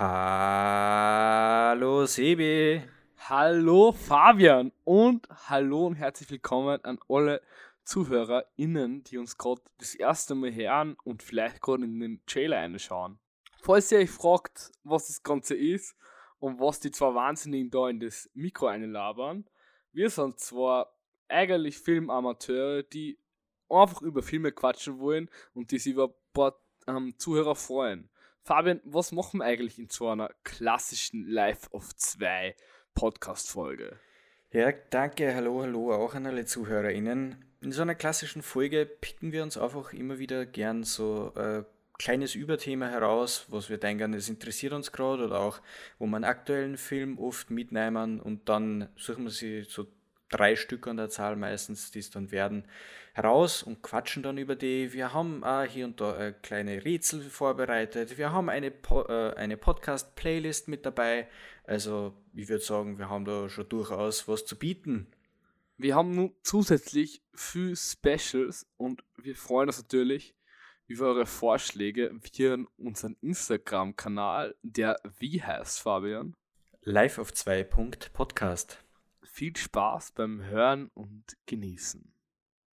Hallo Sebi. Hallo Fabian und hallo und herzlich willkommen an alle ZuhörerInnen, die uns gerade das erste Mal hören und vielleicht gerade in den Trailer einschauen. Falls ihr euch fragt, was das Ganze ist und was die zwei Wahnsinnigen da in das Mikro einlabern, wir sind zwar eigentlich Filmamateure, die einfach über Filme quatschen wollen und die sich über ein paar ähm, Zuhörer freuen. Fabian, was machen wir eigentlich in so einer klassischen Live of 2 Podcast-Folge? Ja, danke, hallo, hallo auch an alle ZuhörerInnen. In so einer klassischen Folge picken wir uns einfach immer wieder gern so ein äh, kleines Überthema heraus, was wir denken, es interessiert uns gerade oder auch, wo man aktuellen Film oft mitnehmen und dann suchen wir sie so drei Stück an der Zahl meistens, die es dann werden, heraus und quatschen dann über die. Wir haben auch hier und da äh, kleine Rätsel vorbereitet. Wir haben eine, po äh, eine Podcast-Playlist mit dabei. Also ich würde sagen, wir haben da schon durchaus was zu bieten. Wir haben nun zusätzlich viel Specials und wir freuen uns natürlich über eure Vorschläge via unseren Instagram-Kanal, der wie heißt, Fabian? Live auf 2. Podcast. Viel Spaß beim Hören und Genießen.